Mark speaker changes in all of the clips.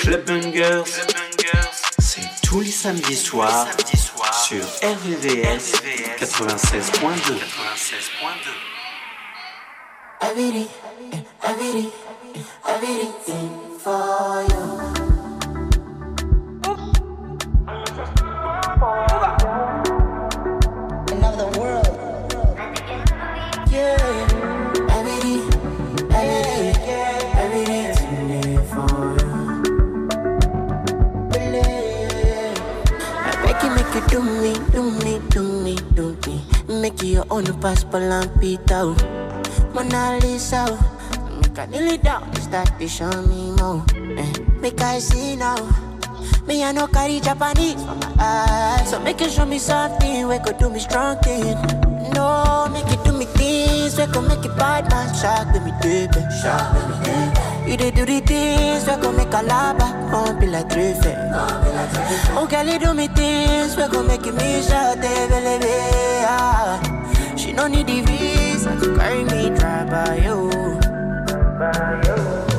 Speaker 1: Club Bungers, c'est tous les samedis soirs sur RVVS 96.2.
Speaker 2: Everything, everything, everything for you. You your own passport and Peter. Mona Lisa. Make I kneel it down, start to show me more. Eh, Make I see now. Me, I no carry Japanese eyes. So make you show me something where could do me strong thing. No, make it do me things where could make it bad man shock with me baby. Shock with me baby. You did do the things where could make a lava, won't be like three Oh, girl, you do me things where could make you miss out, baby. Ah. She no need the visa to carry me dry by you. Everything,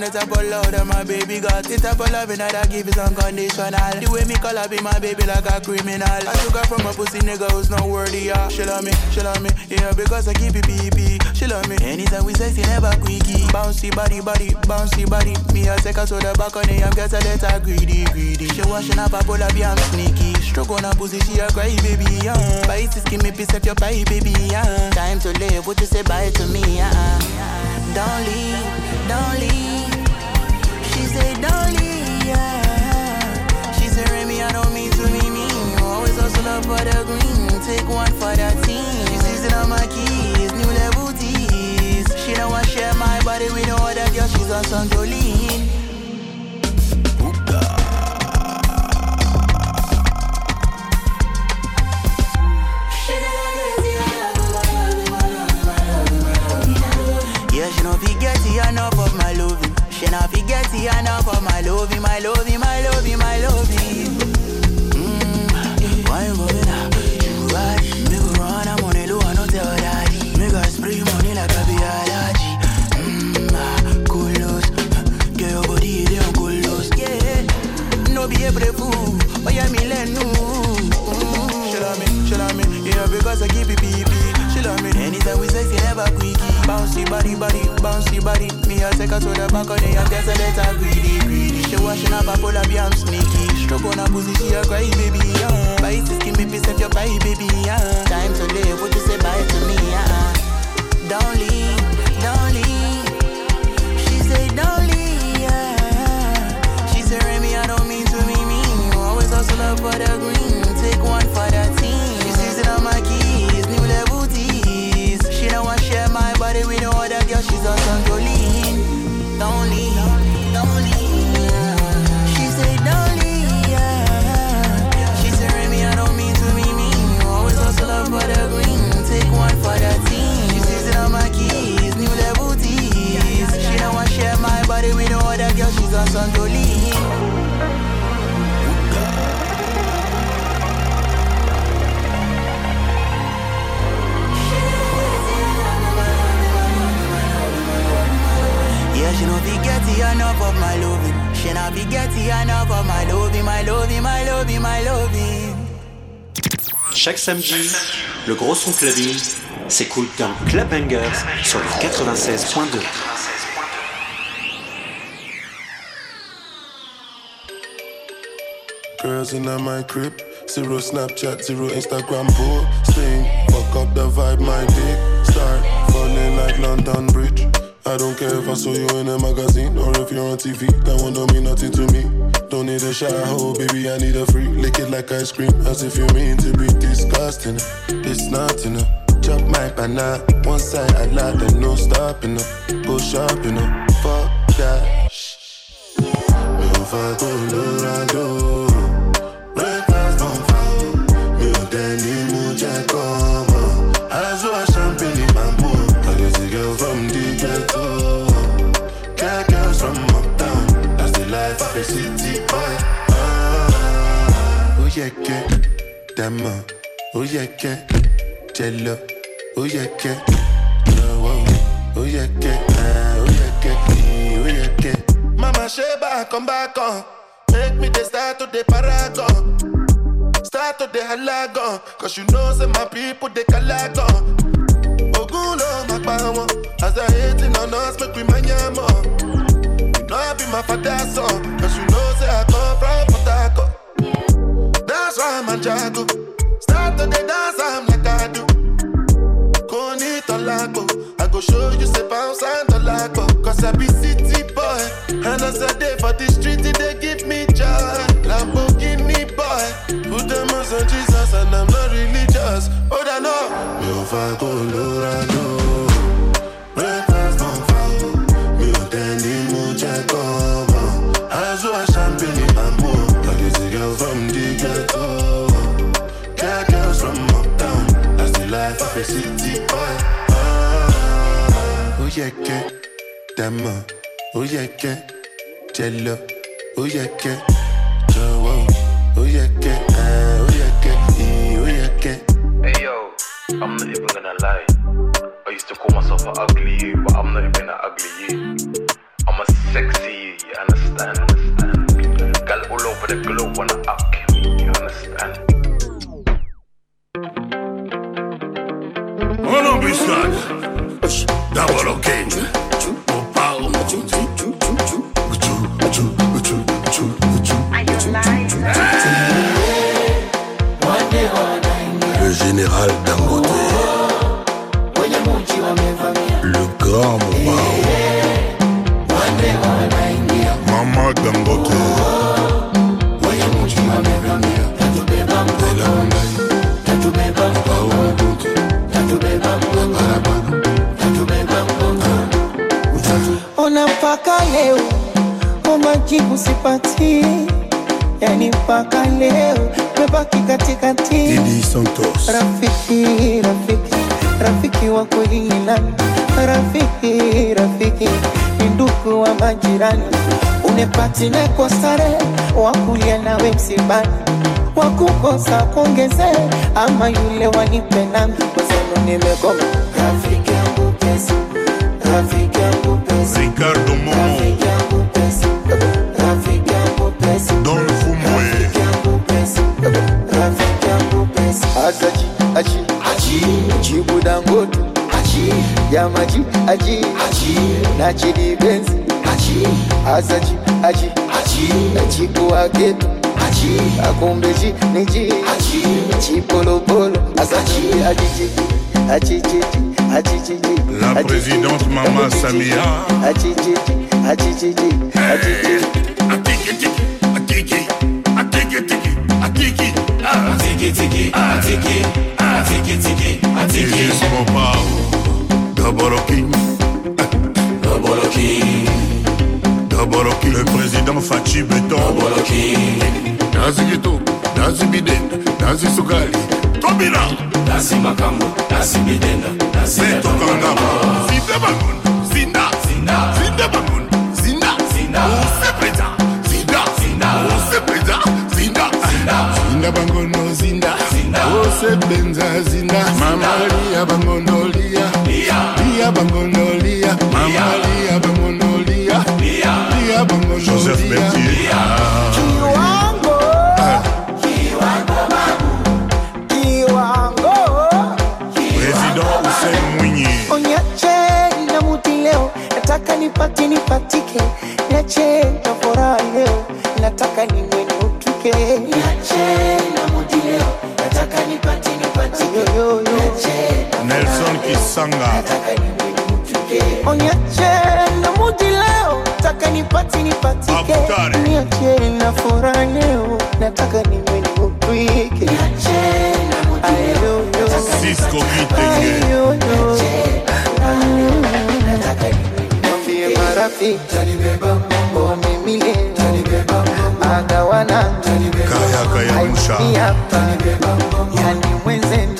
Speaker 3: Our friends want the type of my baby got. The type of loving that I give is unconditional. The way me call her be my baby like a criminal. I took her from a pussy nigga who's not worthy, yeah. She love me, she love me, yeah, because I keep it PP. She love me, anytime we say she never quickie. Bouncy body, body, bouncy body. Me I take her to the back on the I'm get a letter greedy, greedy. She washing up a polar be I'm sneaky. Stroke on her pussy, she a cry baby, yeah. Bite is give me piece of your pie, baby, yeah. Time to live, what you say bye to me, yeah. Don't leave, don't leave. She yeah. She Remy, I don't mean to be mean. Always hustle up for the green, take one for the team. My keys, new level. She don't want share my body with no other girl, she's on some Jolene. Yeah, she no forget it enough of my loving. She no forget it enough of my loving, my loving, my loving, my loving. Mmm, why you going up? You right, me go run, I'm on a low, I no tell daddy. Me got spray money like a be allergy. Mmm, ah, coolest. Get your body, they on coolest. Yeah, no be a brave fool. Oh yeah, me let no. She love me, she love me, yeah, because I keep it pee charming. Anytime we sex, you never quickie. Bouncy body, body, bouncy body. Me, I take her to the back of balcony. head, so let her greedy, greedy. She washing up, I pull up, yeah, I'm sneaky. Stroke on her pussy, she a cry, baby. Yeah. Bite the skin, baby, set your bite, baby. Yeah. Time to live, what you say bye to me? Yeah. Don't leave. Sandoli Yeah, she enough of my
Speaker 1: Chaque samedi, le gros son clubbing s'écoute dans Club Bangers sur le 96.2.
Speaker 4: Girls in my crib, zero Snapchat, zero Instagram posting. Fuck up the vibe, my dick start falling like London Bridge. I don't care if I saw you in a magazine or if you're on TV. That one don't mean nothing to me. Don't need a shower, oh, baby. I need a free. Lick it like ice cream, as if you mean to be disgusting. It's not enough. Chop my banana, one side I like, then no stopping up. Go shopping up, fuck that. Move on, Colorado. Mama ṣe bákan bákan, make me dey start to dey paragon. Start to the halagon, cause you know say my people they calagon. Ogun lo ma pa wọn, as I hating on us make we more. You know I be my father's son, cause you know say I come from Port. That's why I'm a jago. Start to the dance, I'm like I do. Koni tolago, I go show you say bounce and tolago. Cause I be city boy, and as I day for the street, they give me joy. Lamborghini boy, put them on Jesus, and I'm not religious. Oh, I know. Mi ò fa Colorado, breakfast ghetto. Got girls from uptown. That's the life of a city boy. Ah, dàmọ́, ó yẹ kẹ́ jẹ lọ, ó yẹ kẹ́ jọ̀wọ́, ó yẹ kẹ́ ah, kẹ́ ì- ó.
Speaker 5: Hey yo, I'm not even gonna lie. I used to call myself an ugly you, but I'm not even an ugly you. I'm a sexy you, you understand? understand? Girl all over the globe wanna up me, you understand?
Speaker 6: On embuscade. Double OK. Opa, Le général Dangote. Le grand Mobao. Maman Dangote.
Speaker 7: O majibu sipati yani mpaka leo mebaki katikati.
Speaker 6: Santos.
Speaker 7: rafiki rafiki rafiki wa kweli ni nani? Rafiki rafiki ni ndugu wa majirani. Unepatine kwa stare wakulia nawe msibani. Wakukosa kuongeze ama yule wanipe nami. Kwasema nimegoma. Rafiki yangu pesa rafiki yangu pesa
Speaker 6: Ricardo Momo.
Speaker 7: rafiki yangu pesa dans
Speaker 6: le fumwe
Speaker 7: aji, aji, jibu aji, yamaji, aji, aji, nachidi benzi, aji, aji, aji, aji, akumbeji, niji, aji, asaji,
Speaker 6: La présidente Maman Samia. São Paulo, da Boroquim, da Boroquim, da Boroquim, le président Fatih Beton, da Boroquim, Nazi Guito, Nazi Bidenda, Nazi Sugali, Kobina, Nazi Makambo, Nazi Bidenda, Nazi Beton, Zinda Bangun, Zinda, Zinda, Zinda Bangun, Zinda, Zinda, Zinda, zinda bangono zinda. Wose zinda. Mamalia bangonolia lia. Bangonolia mamalia bangonolia lia. Bangonolia
Speaker 7: kiwango. Na muti leo. Nataka nipate nipatike. Nache na furaha leo. Nataka nimenuka niache
Speaker 2: Nelson Kisanga.
Speaker 7: Onyache na mudi leo. Nataka nipati nipatike. Niache na furaha leo. Nataka niwe niutuke niache na mudi leo.
Speaker 2: Cisco Kitenge.
Speaker 7: Mwambie marafiki. Oh mimi leo agawana
Speaker 2: Kaya Kaya Musha
Speaker 7: Haikuti hapa yani mwenzenu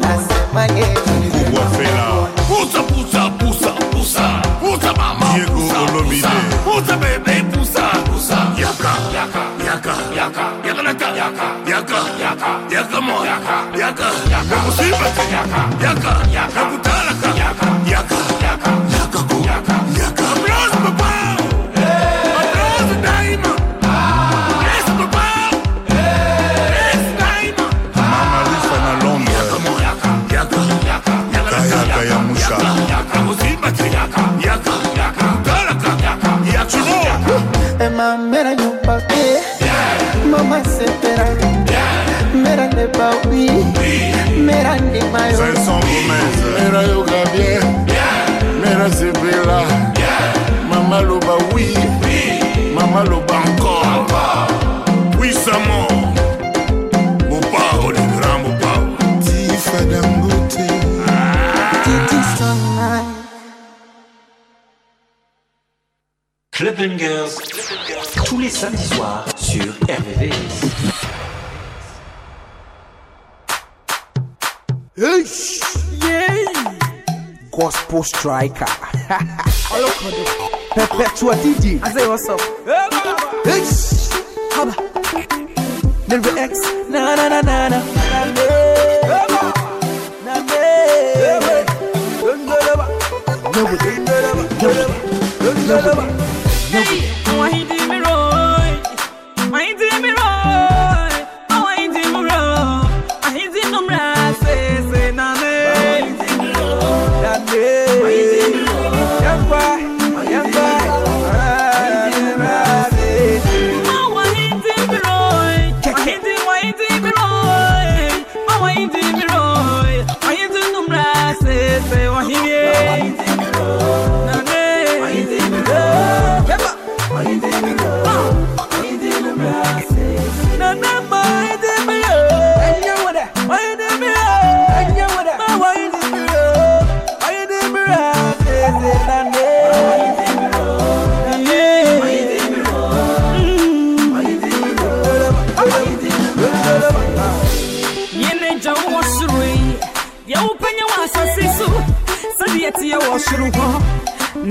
Speaker 7: nasema leo
Speaker 2: Kubwa Fela
Speaker 8: Pusa, pusa, pusa, pusa, pusa mama,
Speaker 2: Diego Olomide.
Speaker 8: pusa, bebe, pusa, pusa, yaka, yaka, yaka, yaka, yaka yaka, yaka, yaka, yaka yaka, yaka, yaka yaka yaka, yaka, yaka yaka, yaka, yaka, yaka
Speaker 7: babi mera ndima yo mera
Speaker 6: yoka bien mera sepela mama loba wi mama loba encore.
Speaker 2: Puissamment mopao le grand
Speaker 1: tous les samedis soirs sur RVVS. RVV.
Speaker 9: Gospel striker. Perpetual DJ. I say what's up. Haba. Little X. Na na na na na. Na me. Na me. Nobody. Nobody. Nobody.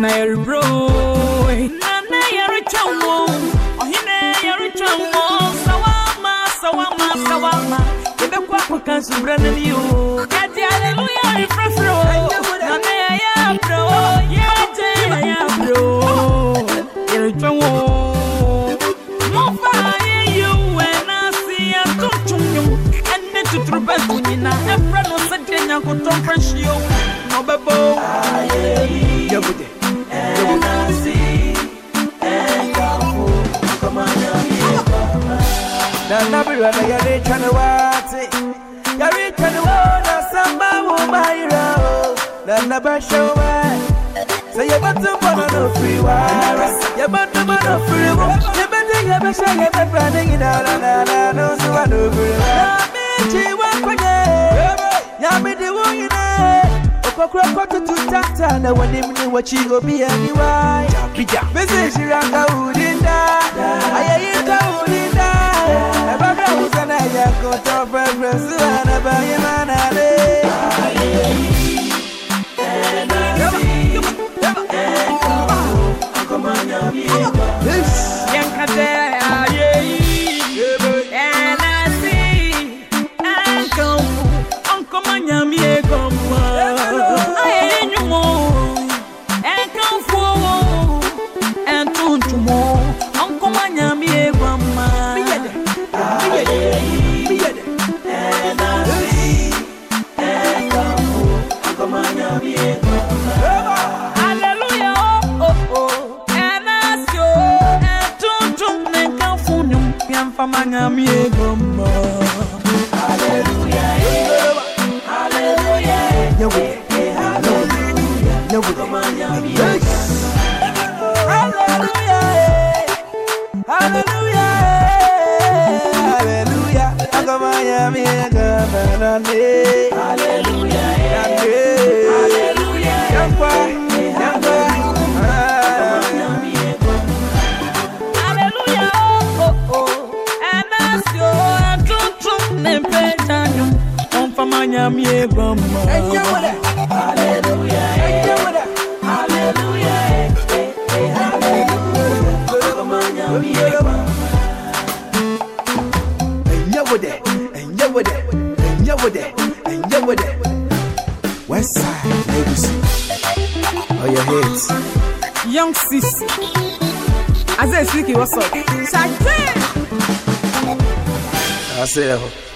Speaker 10: Na yɛrebrɛ na na yɛretwa wo ɔhene yɛretwa wo sawama sawama sawama. Yɛbɛkɔ akɔka nsubrɛ no ni o
Speaker 9: o. Na na ba show wa. Say you got to on a free wire. You got to on free wire. You better you better show you better running in na na na no so I do free wire. Chi wa kwenye. Ya me di wo ina. Okokro kotu tu tata na wani mni wachi go bi anyway. Bija. Message ranga udinda. Ayayinda udinda. Ebaba usana ya koto preference na ba yimana le.
Speaker 10: Aye, and Uncle Manyami, And you
Speaker 11: with your heads.
Speaker 10: Young sis. I said, Sneaky, what's up? Shaggy!
Speaker 11: I said,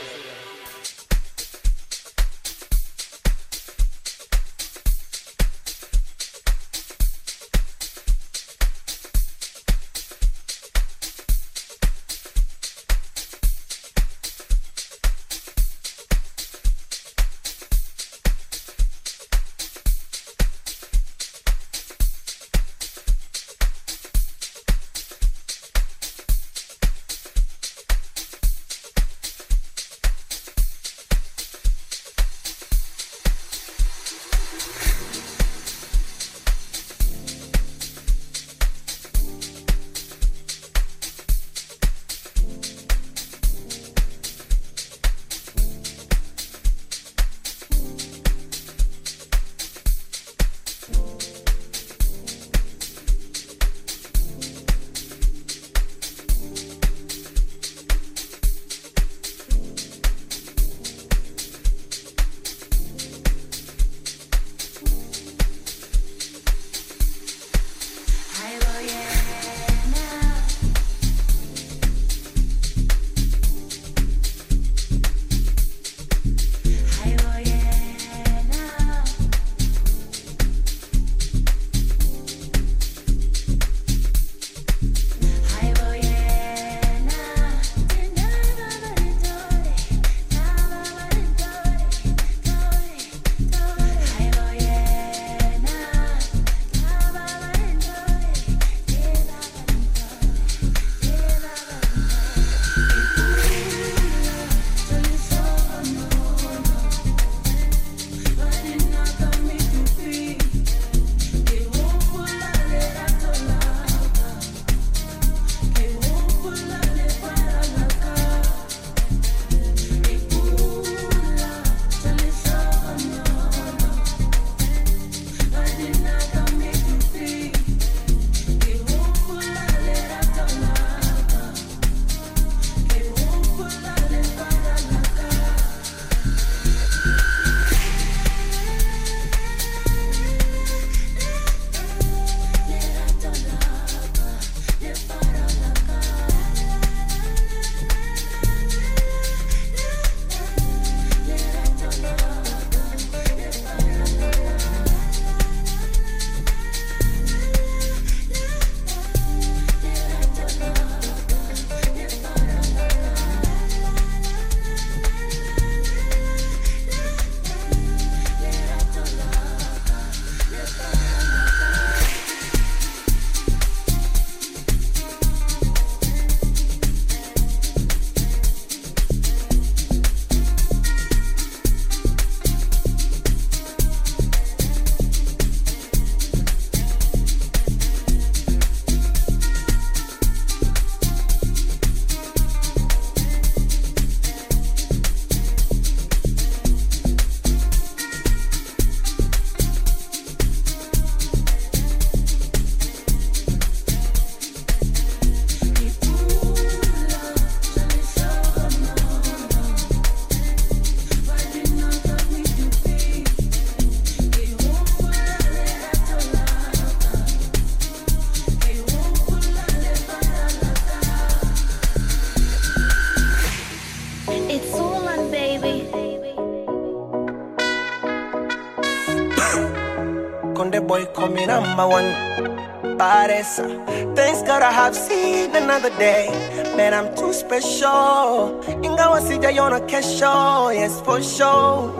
Speaker 11: Thanks God I have seen another day. Man, I'm too special. Ingawa sijaiona kesho, yes for sure.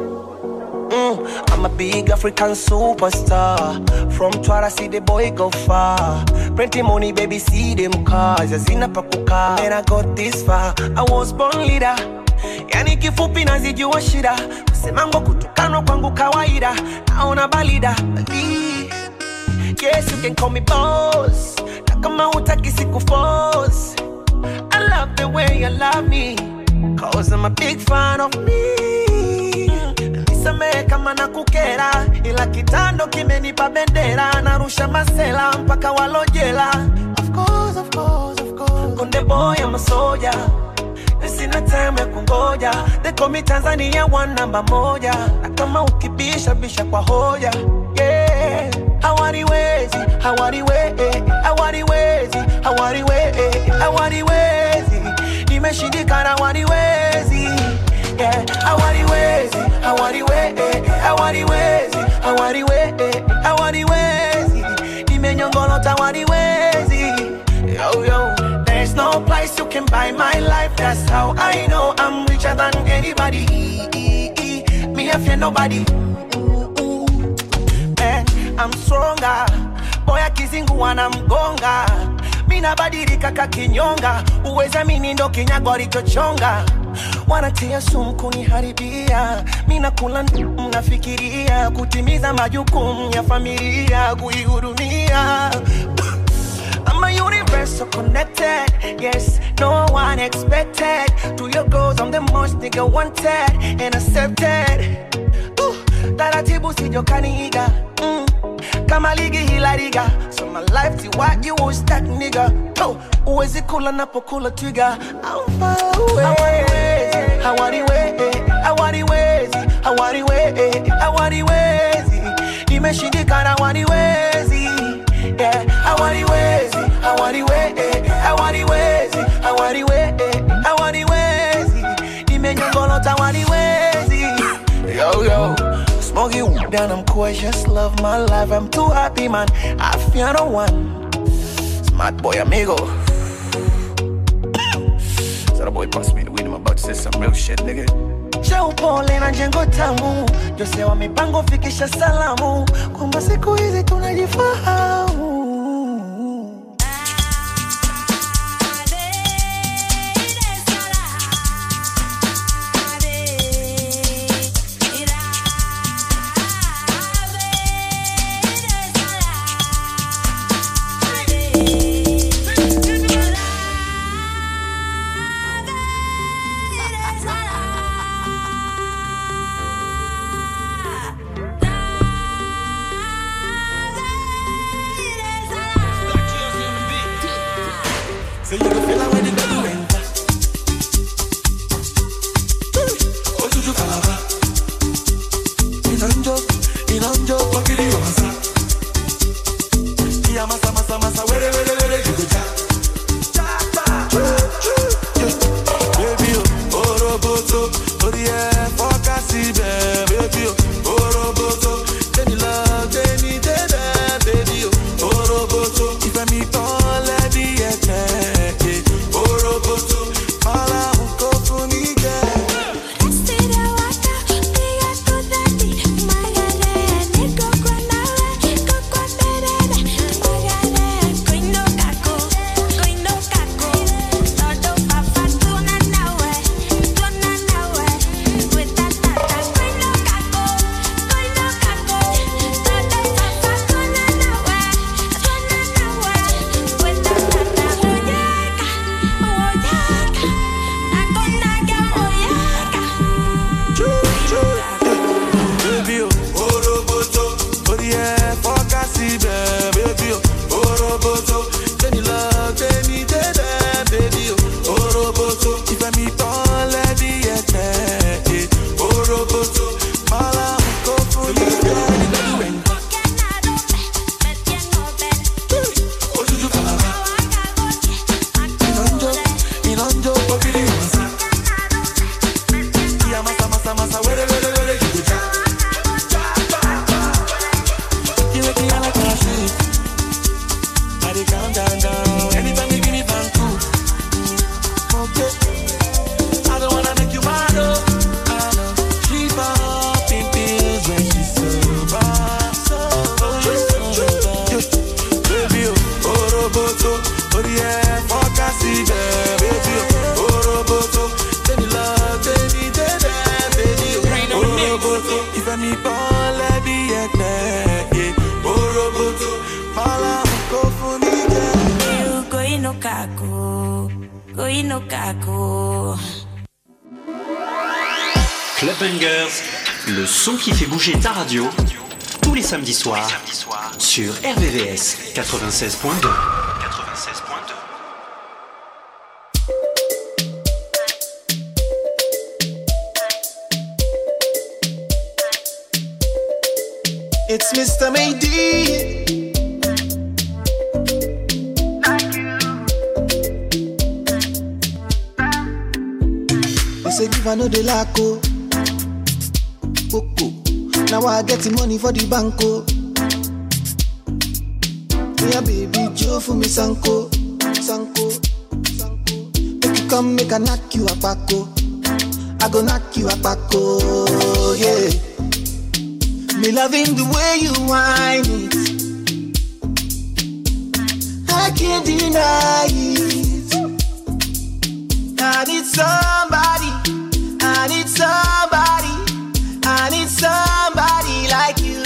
Speaker 11: Mm, I'm a big African superstar. From Twara, see the boy go far. Plenty money, baby, see them cars. Yazina pakuka. And I got this far. I was born leader. Yani kifupi nazijua shida kusemango kutukanwa kwangu kawaida naona balida Bali- yes you can call me boss. Na kama utaki siku force. I love the way you love me cause I'm a big fan of me. Nisamehe kama na kukera ila kitando kimenipa bendera. Narusha masela mpaka walojela. Of course, of course, of course. konde boy I'm a soldier. Sina time ya kungoja. They call me tanzania one namba moja. Na kama ukibisha bisha kwa hoja I want it wazy, I want it wazy, I want it hawaniwezi hawaniwe hawaniwezi hawaniwe hawaniwezi nimeshindikana hawaniwezi yeah. hawaniwezi hawaniwe hawaniwezi hawaniwe hawaniwezi nimenyongolota hawaniwezi yo yo there's no place you can buy my life that's how I know I'm richer than anybody. Me I fear nobody I'm stronger Boya kizingu wana anamgonga mina badilika kakinyonga uweza mini ndo kinyago alichochonga wanatia sumu kuniharibia mina kula mnafikiria kutimiza majukumu ya familia kuihudumia I'm a universal connected. Yes, no one expected. To your goals, I'm the most nigga wanted and accepted. Ooh, taratibu sijokaniiga. Kama ligi hila riga so my life ti what you was that nigga. Oh, uwezi kula napokula twiga I'm far away. Hawaniwezi hawaniwezi hawaniwezi hawaniwezi nimeshindikana hawaniwezi yeah. Hawaniwezi hawaniwezi down, I'm just love my life. I'm too happy, man. I fear no one. Smart boy, amigo. so the boy passed me the weed, I'm about to say some real shit, nigga. cha upole na jengo tamu jose wa mipango fikisha salamu kwamba siku hizi tunajifahamu
Speaker 2: inokako.
Speaker 1: Club Bangers, le son qui fait bouger ta radio, tous les samedis soirs, sur RVVS 96.2.
Speaker 11: It's Mr. Mayday. Say give I know the laco. Coco. Now I get the money for the banco. Yeah, baby, Joe for me Sanko. Sanko. Sanko. Make you come, make I knock you a paco. I go knock you a paco. Yeah. Me loving the way you whine it. I can't deny it. I need somebody. Somebody. I need somebody like you.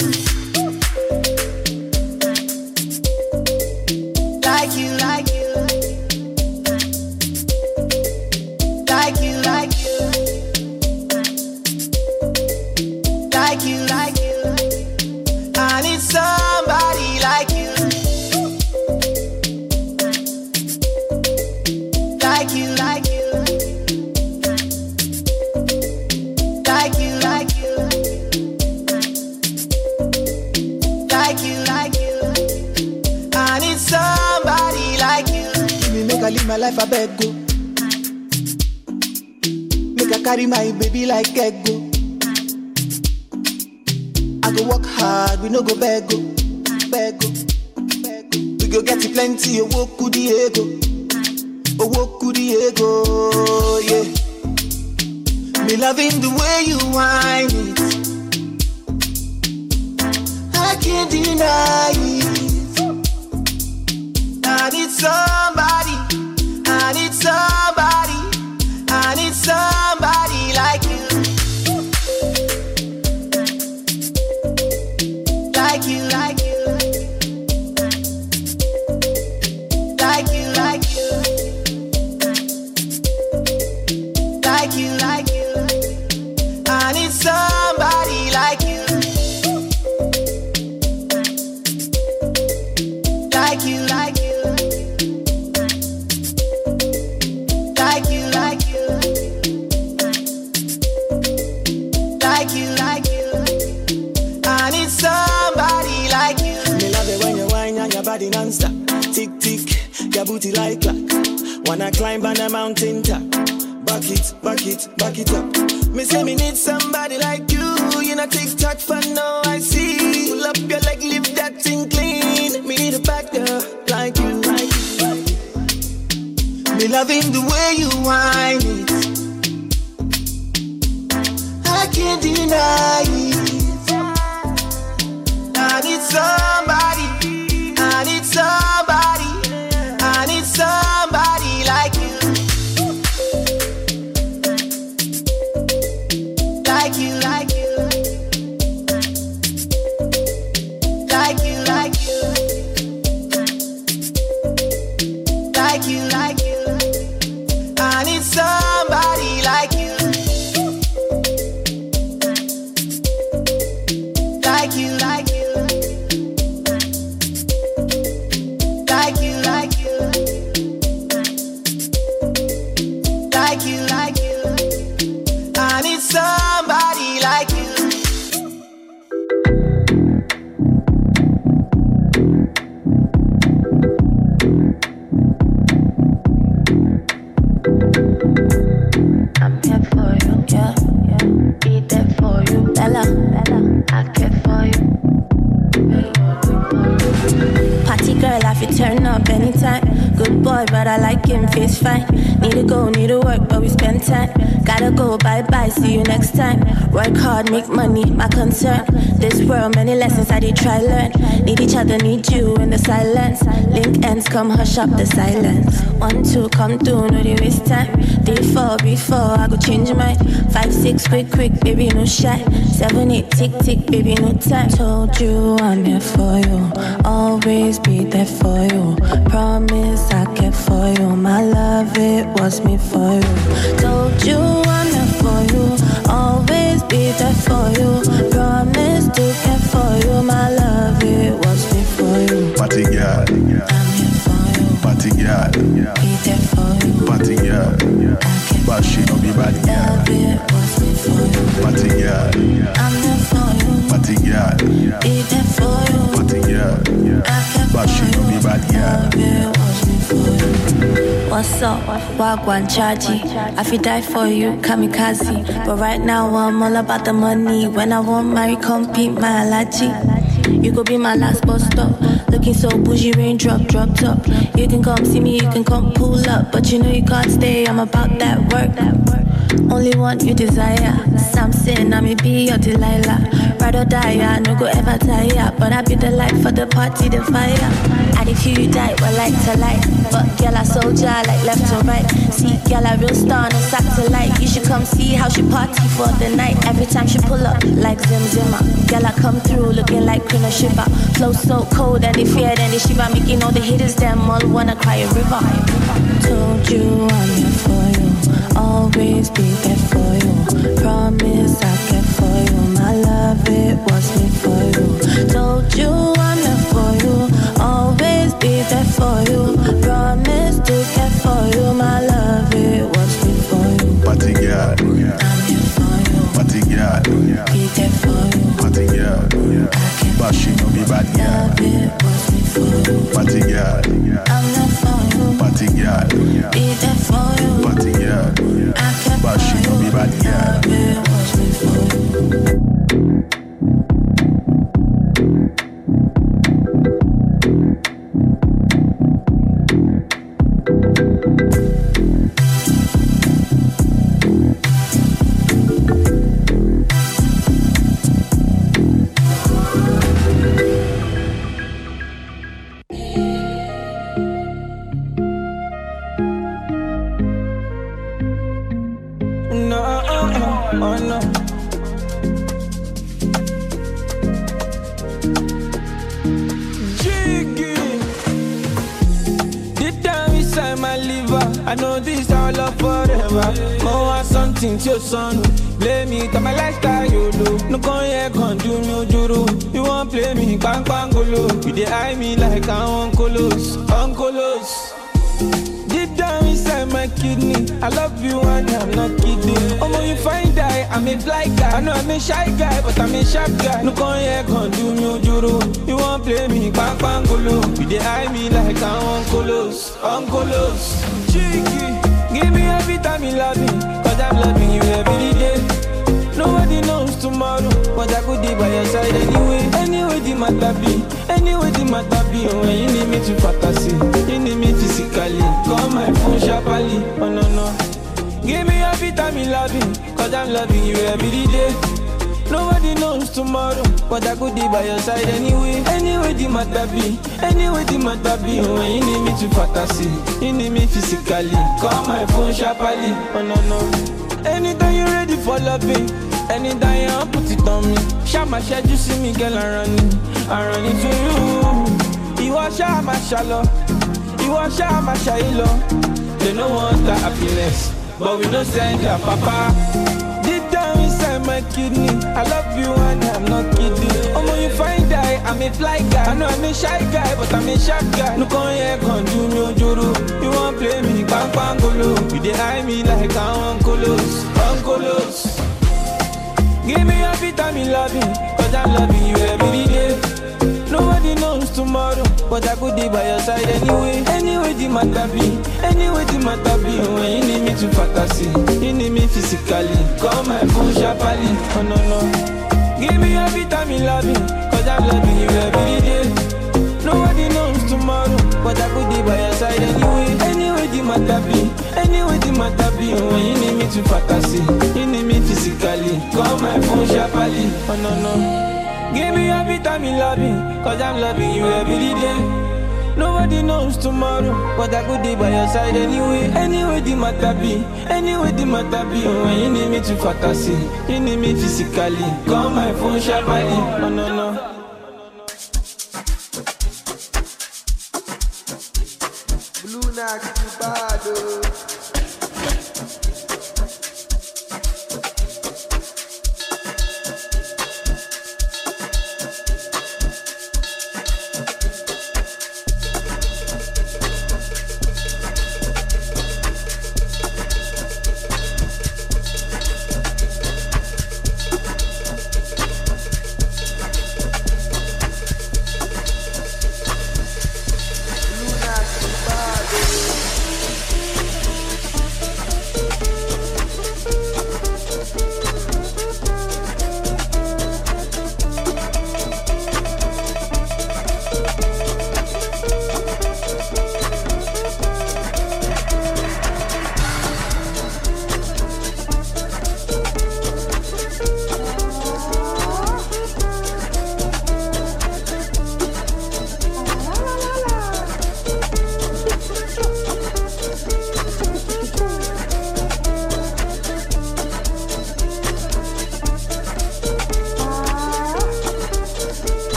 Speaker 11: Like you, like you. Like you, like you. Like you, like you. I need somebody. Like you, like you. Life, I beg go. Make I carry my baby like ego. I go work hard, we no go beg go, beg go. We go get plenty, owó kú di ego, owó kú di ego, yeah. Me loving the way you whine it, I can't deny it. I need somebody, I
Speaker 12: hush up the silence. One, two, come through, no they waste time. Three, four, before I go change my Five, six, quick, quick, baby, no shy. Seven, eight, tick, tick, baby, no time. Told you I'm here for you. Always be there for you. Promise I care for you. My love, it was me for you. Told you I'm here for you, always be there for you. Promise to care for you, my love, you,
Speaker 6: party girl. But she no be bad girl. Party
Speaker 12: you,
Speaker 6: party
Speaker 12: you.
Speaker 6: party girl. But she no be bad girl.
Speaker 12: What's up? Wagwan Chaji. I feel die for you, kamikaze. But right now I'm all about the money. When I want marry, compete my allergy. You could be my last bus stop. Looking so bougie, raindrop, drop top. You can come see me, you can come pull up. But you know you can't stay, I'm about that work. Only want you desire. Samson, I may be your Delilah. Ride or die, I no go ever tire. But I be the light for the party, the fire. And if you die, well, like to light. But girl, I soldier, like left to right. Girl, I real star, no satellite. You should come see how she party for the night. Every time she pull up, like Zim Zimmer. Girl, I come through looking like of Shiva. Flow so cold, and they fear, then they shiver. Making all the haters, them all wanna cry a river. Told you I'm here for you. Always be there for you. Promise I'll care for you. My love, it was me for you. Told you I'm there for you. Always be there for you. Promise to
Speaker 6: bad girl. Party girl,
Speaker 12: I'm there for you.
Speaker 6: party girl,
Speaker 12: I
Speaker 13: know I'm a shy guy, but I'm a sharp guy. No come here, come do me ojoro. You won't play me, bang bang golo. You dey eye me like I'm uncolos, uncolos. Cheeky, give me every time you love me, cause I'm loving you every day. Nobody knows tomorrow, but I could be by your side anyway. Anyway, the matter be, anyway, the matter be. Oh, when you need me to fantasy, you need me physically. Call my phone sharply, oh no, no. Give me you love me, cause I'm loving you every day. Nobody knows tomorrow, but I could be by your side anyway. Anyway, the matter be, anyway, the matter be. Oh, you need me to fantasy, you need me physically. Call my phone sharply, oh no, no. Anytime you're ready for loving, anytime you put it on me. Shama shed you see me, girl, I run it, I run it to you. You are Shama Shallow, you are Shama Shailo. They no want the happiness, but we don't send their papa. Deep down inside my kidney, I love you and I'm not kidding. Oh, when you find die, I'm a fly guy. I know I'm a shy guy, but I'm a sharp guy. No come here, come do me ojoro. You won't play me, bang bang golo. You dey eye me like I'm uncolos, uncolos. Give me every time you love me, cause I'm loving you every day. Nobody knows tomorrow, but I could be by your side anyway. Anyway, the matter be, anyway, the matter be. Oh, when you need me to fantasy, you need me physically. Call my phone sharply, oh no, no. Give me every time you love me, cause I'm loving you every day. Nobody knows tomorrow, but I could be by your side anyway. Anyway, the matter be, anyway, the matter be. Oh, when you need me to fantasy, you need me physically. Call my phone sharply, oh no, no. Give me every time you love cause I'm loving you every day. Nobody knows tomorrow, but I could be by your side anyway. Anyway, the matter be, anyway, the matter be. Oh, when you need me to fantasy, you need me physically. Call my phone sharply, oh no, no.
Speaker 14: Blue Nax, you bad, oh.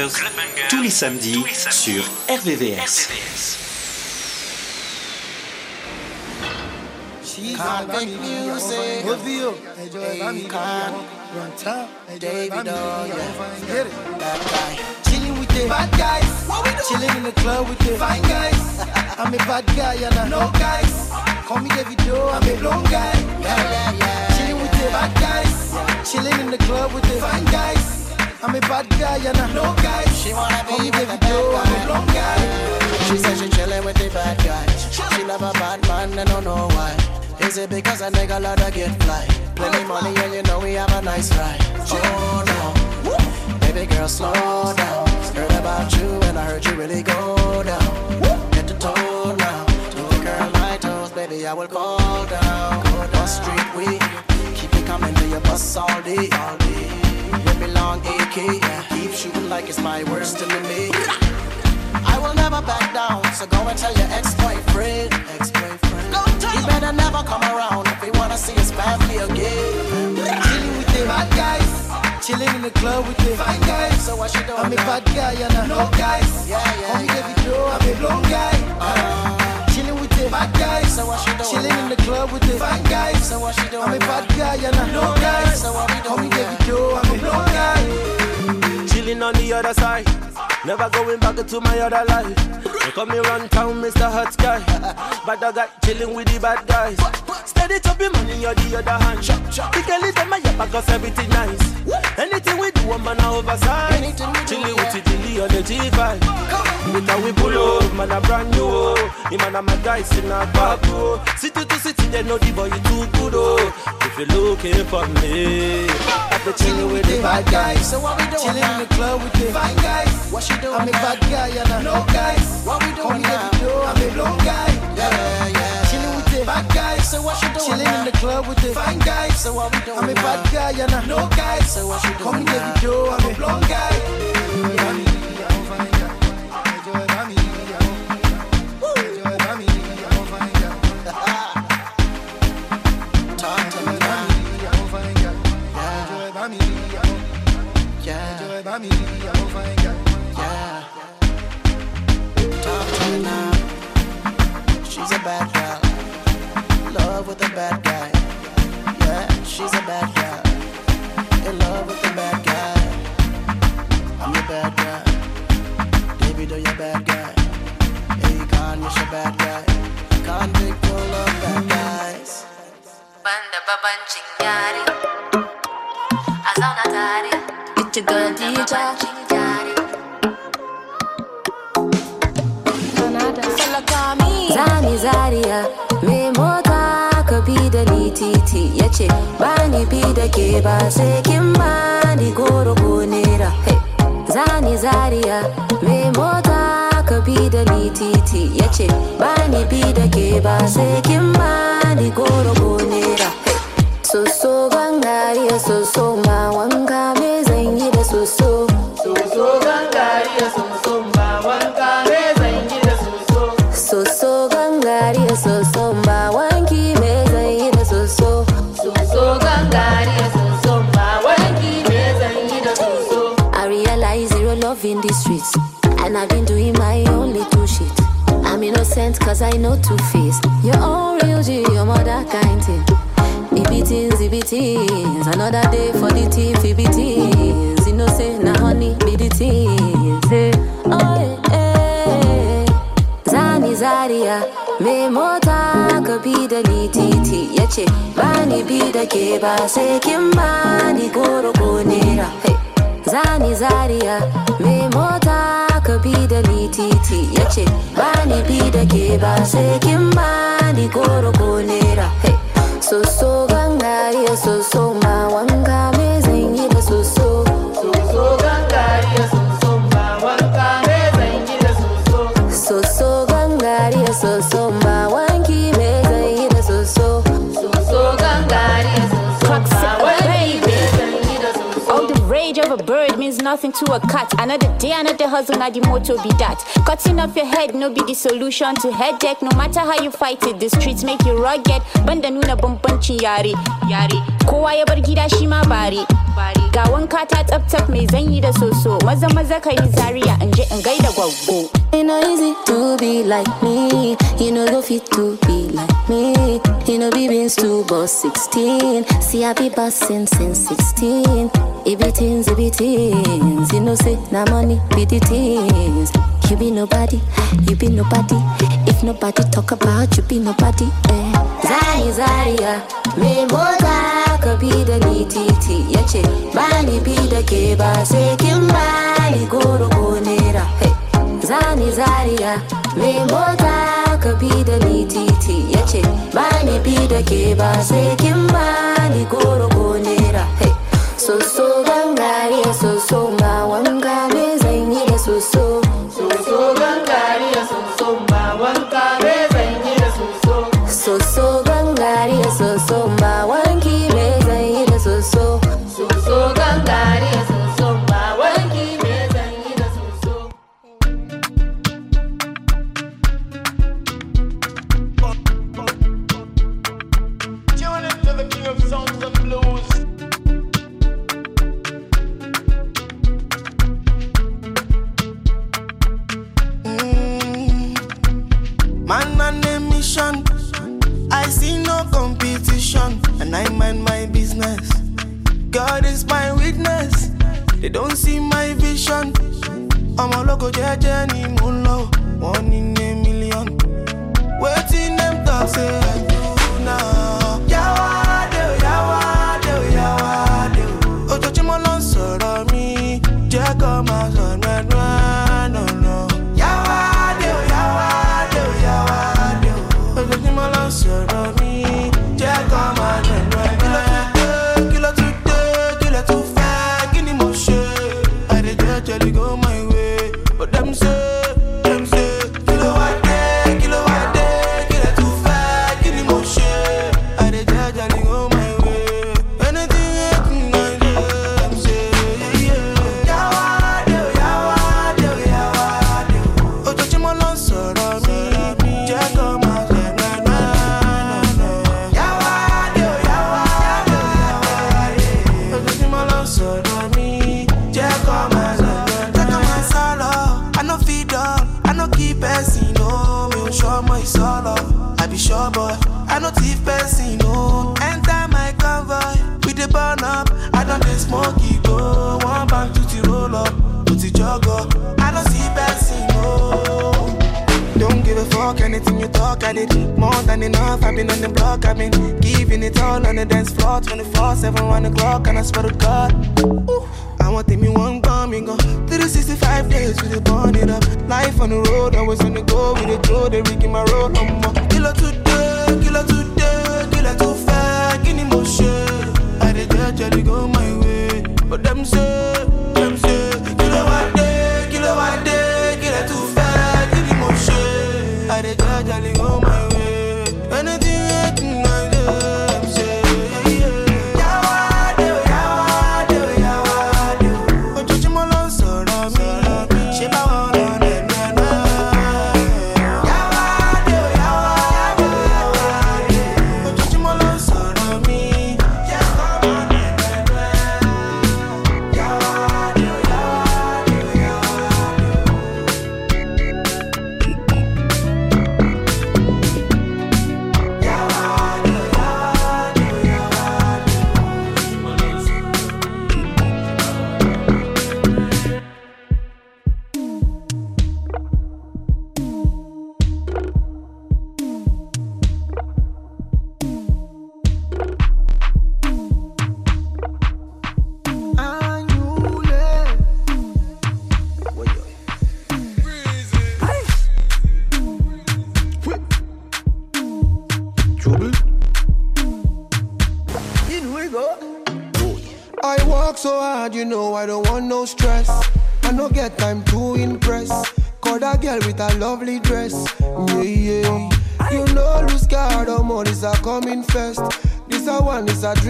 Speaker 1: Bangers, tous les samedis sur RVVS.
Speaker 15: Convict music. Akon. David, oh yeah. That guy.
Speaker 14: Chilling with the bad guys. Chilling in the club with the fine guys. I'm a bad guy and I know guys. Call me Davido, I'm a blonde guy.
Speaker 15: Yeah, yeah, yeah.
Speaker 14: Chilling with the bad guys. Chilling in the club with the fine guys. I'm a bad guy and I know guys.
Speaker 15: She wanna be with the
Speaker 14: Davido,
Speaker 15: bad
Speaker 14: I'm a
Speaker 15: guy.
Speaker 14: blonde guy.
Speaker 15: She said she chillin' with the bad guys. She love a bad man, I don't know why. Is it because a nigga love to get fly? Plenty money and you know we have a nice ride. Oh no, baby girl, slow down. Heard about you and I heard you really go down. Get the toe now. Do the girl my toes, baby, I will call down. Go down street we keep it coming to your bus all day, all day. Let me long AK, keep shooting like it's my worst enemy. I will never back down, so go and tell your ex-boyfriend. Ex-boyfriend. You better never come around if you wanna see his family again.
Speaker 14: Chilling with the bad guys. Chilling in the club with the fine guys.
Speaker 15: So what you doing
Speaker 14: I'm a bad guy and I know guys.
Speaker 15: Yeah, yeah,
Speaker 14: me
Speaker 15: yeah.
Speaker 14: Davido, I'm a blonde guy. The bad guys.
Speaker 15: So what you doing
Speaker 14: Chilling in the club with the fine guys.
Speaker 15: So what you doing
Speaker 14: I'm a bad guy and I know guys.
Speaker 15: So what we
Speaker 14: Call me
Speaker 15: doing now?
Speaker 14: Davido, I'm a blonde guy.
Speaker 13: Chilling on the other side. Never going back to my other life. They call me Runtown, Mr. Hot Guy. Bad guy chilling with the bad guys. Steady chopping money on the other hand. Chop, chop. The girl is on my yap, cause everything nice. Anything we do, I'm on oversize.
Speaker 15: Anything we do,
Speaker 13: Chilling
Speaker 15: yeah.
Speaker 13: with the Dilly on the G5. With we pull up, man, a brand new. Him and my guys in a back, oh. City to city, they know the boy you too good, oh. If you're looking for me, I've been chilling with the bad guys.
Speaker 15: So what we doing
Speaker 14: Chilling in the club with the fine guys.
Speaker 15: What you doing
Speaker 14: I'm a bad guy and I know guys.
Speaker 15: What we doing now?
Speaker 14: I'm a blonde guy.
Speaker 15: Yeah, yeah.
Speaker 14: The bad guys.
Speaker 15: So what you doing
Speaker 14: Chilling in the club with the fine guys.
Speaker 15: So what we doing
Speaker 14: I'm a bad guy and I know guys.
Speaker 15: So what you doing now?
Speaker 14: Davido, I'm a blonde guy.
Speaker 15: Talk to me. Yeah. Yeah. Yeah. Talk to me now. She's a bad girl. Love with a bad guy. Yeah, she's a bad girl. In love with a bad guy. I'm your bad guy. David, you're bad guy. Hey, Khan, you're a bad guy. Konvict full of bad guys.
Speaker 16: Banda babancin yari a zauna tare ita ga dija Zani Zaria mai mota ka bi da ni titi ya ce ba ni bi da ke ba sai kin ba ni goro ko Hey. Zani Zaria mai mota ka bi da ni titi ya ce ba ni bi da ke ba sai kin ba ni goro ko nera. Soso gangariya soso ma know two face Your own real G, your mother kind eh. thing Ibitins, ibitins Another day for the team, ibitins You know say, na honey, be the teens hey. Oh yeah, yeah. Zani Zaria ah. me mota ka bi ni titi ya ce ba ni bi da ke ba sai kin goro ko Hey. Zani Zaria mai mota ka bi da ni titi ya ce ba ni bi da ke ba sai kin ba ni goro ko nera Hey. Soso gangariya soso ma wanka me
Speaker 17: nothing to a cut. Another day, another hustle, not the motto be that. Cutting off your head, no be the solution to headache. No matter how you fight it, the streets make you rugged. Banda nuna bambancin yare, yare. Kowa ya bar gida shi ma bare. Ga wanka ta tsaftar mai zanyi da soso. Maza maza ka yi zariya in je in gaida gwaggo.
Speaker 16: Ain't no easy to be like me. You know go fit to be like me. You know be beans to boss 16. See I be bossing since 16. Everything's be things, it things. You know, say, now money be the things. You be nobody, you be nobody. If nobody talk about you, be nobody. Eh. Zani Zaria, me mota ka bi da ni titi yace bani bi da ke ba sai kin bani goro ko Zani Zaria, me mota ka da ni titi yace bani bi da ke ba sai kin bani goro. Hey. So so
Speaker 18: ganga so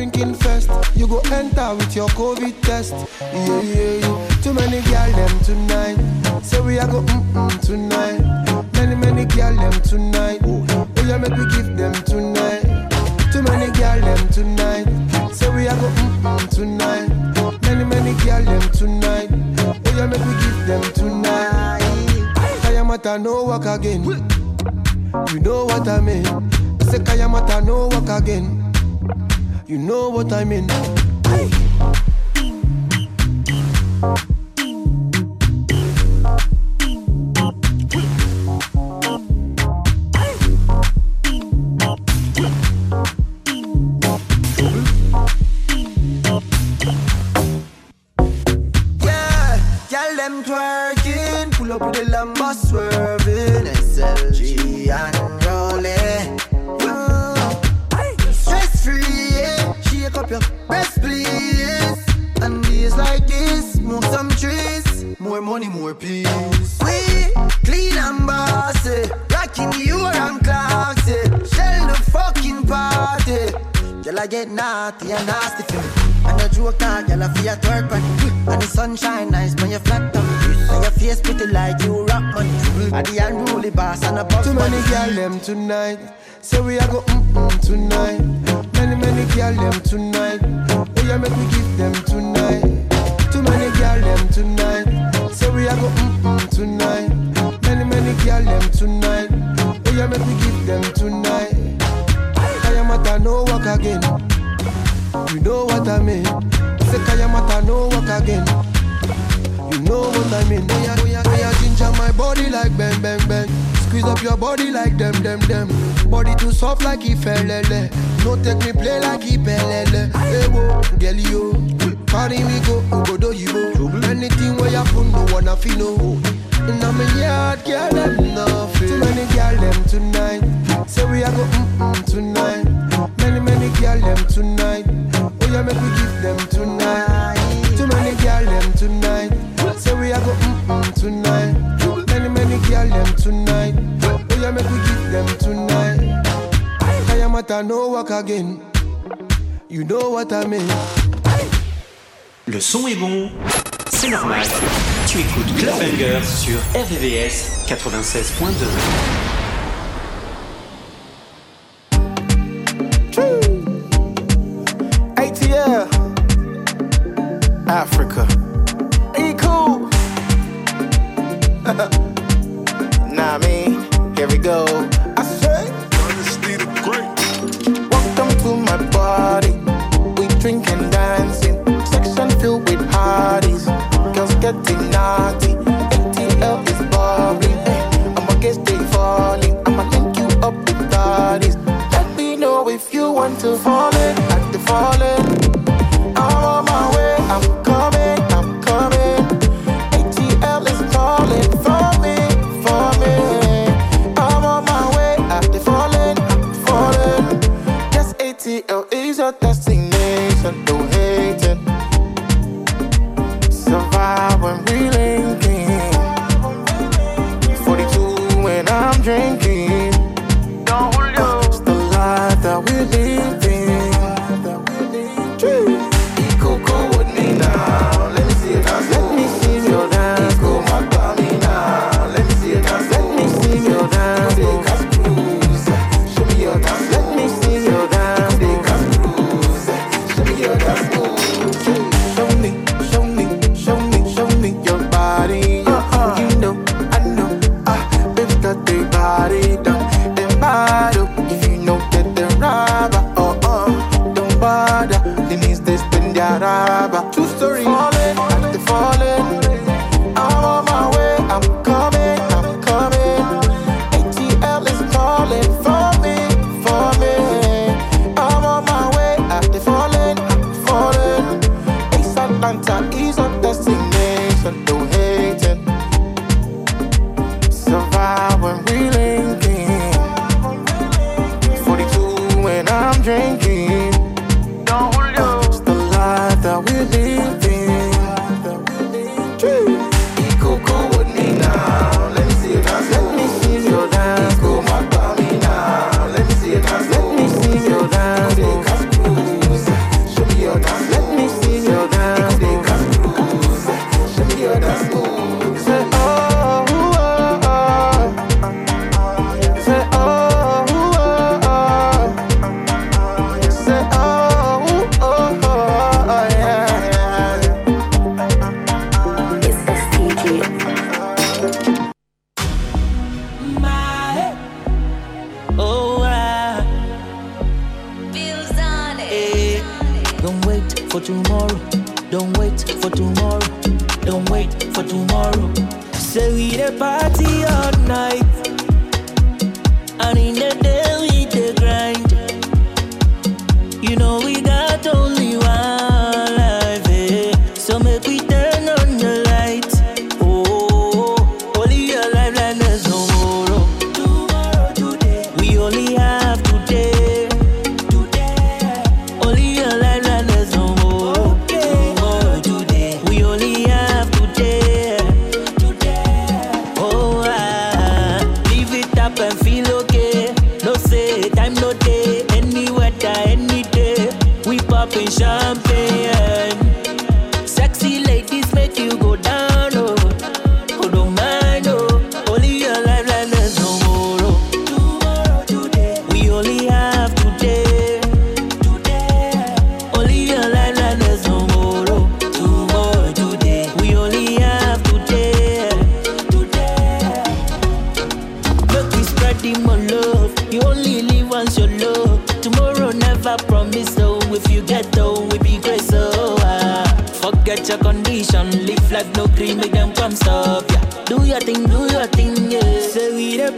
Speaker 14: drinking fest. You go enter with your COVID test. Yeah, yeah,
Speaker 19: nasty for me. And joke out, girl, I feel at work on it. And the sunshine nice when you flat on me. And your face pretty like you rock money. And the unruly boss and a box
Speaker 14: Too many girl them tonight. Say we a go mm mm tonight. Many many girl them tonight. Oh yeah, make we give them tonight. Too many girl them tonight. Say we a go mm mm tonight. Many many girl them tonight. Oh yeah, make we give them tonight. Kayamata no walk again. You know what I mean. Say Kayamata no walk again. You know what I mean. Yeah, yeah, oh yeah, ginger my body like bang bang bang. Squeeze up your body like them them them. Body too soft like ifelele. No take me play like ipelele. Hey wo, girl yo, carry me go, go do you go. Anything where you put no wanna feel no. And I'm a yard girl them nothing. Too many girl them tonight. Say we a go mm mm tonight. Girl them tonight. Oh yeah, make we give them tonight. Too many girl them tonight. Say we a go mm mm tonight. Many many girl them tonight. Oh yeah, make we give them tonight. Kayamata no walk again. You know what I mean.
Speaker 1: Le son est bon, c'est normal. Tu écoutes Clubbanger sur RVVS 96.2.
Speaker 19: Africa. E cool. nah, me, here we go. I say, Welcome to my party. We drinking, dancing. Section filled with parties. Girls getting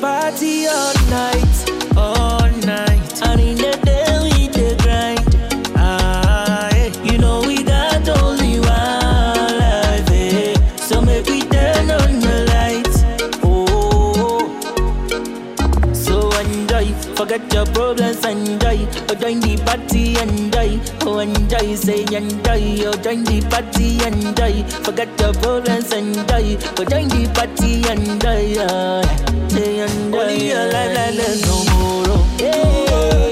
Speaker 3: Party all night, all night. And in the day we the grind, ah, eh. You know we got only one life, eh. So make we turn on the lights, oh. So enjoy, forget your problems, enjoy. Oh, join the party, enjoy. Oh, enjoy, say enjoy. Oh, join the party, enjoy. Forget your problems, enjoy. Oh, join the party, enjoy. Yeah. Say enjoy. Only your life like there's no tomorrow. Yeah.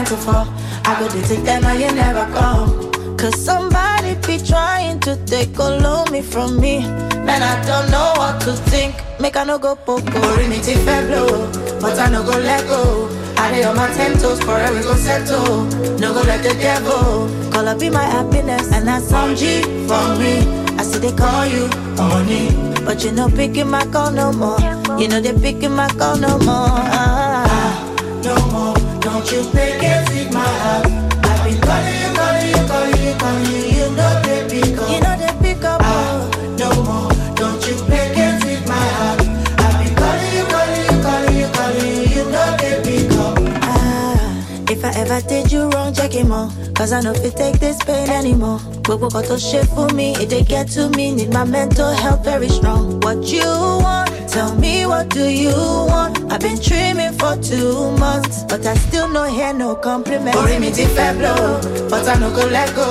Speaker 12: nine to four. I go to take them and you never come. Cause somebody be trying to take all of me from me. Man, I don't know what to think. Make I no go poco. Rimiti fair blow, but I no go let go. I lay on my ten toes, forever go settle. No go let the devil call up be my happiness, and that's some G for me. I see they call you honey, but you no picking my call no more. You know they picking my call no more. Ah,
Speaker 11: No more, don't you pick it with my heart. I've been calling calling calling calling
Speaker 12: If I did you wrong, check him out. Cause I know if you take this pain anymore. Gbogbo kan tó ṣe fún mi, it dey get to me. Need my mental health very strong. What you want? Tell me what do you want? I've been dreaming for two months, but I still no hear no compliment.
Speaker 11: Orí mi ti fẹ́ blow, but I no go let go.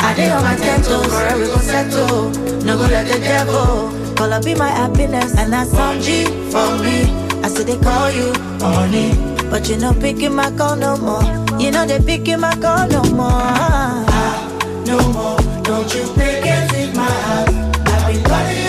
Speaker 11: I dey on my ten toes, forever go settle. No go let the devil
Speaker 12: Call up be my happiness, and that's some G for me. I said they call you honey, but you no picking my call no more. You know they picking my call no more.
Speaker 11: Ah, no more. Don't you pick it with my heart. I've been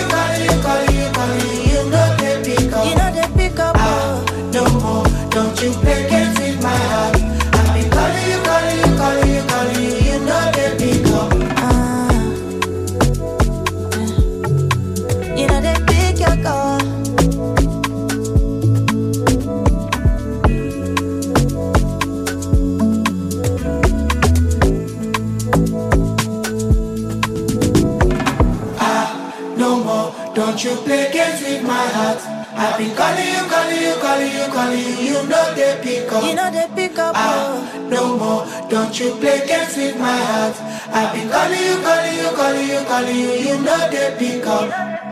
Speaker 11: Don't you play games with my heart. I've been calling you, calling you, calling you, calling you. You know they pick up.
Speaker 12: You know they pick up.
Speaker 11: Ah, no more. Don't you play games with my heart. I've been calling you, calling you, calling you, calling you, you know they pick up.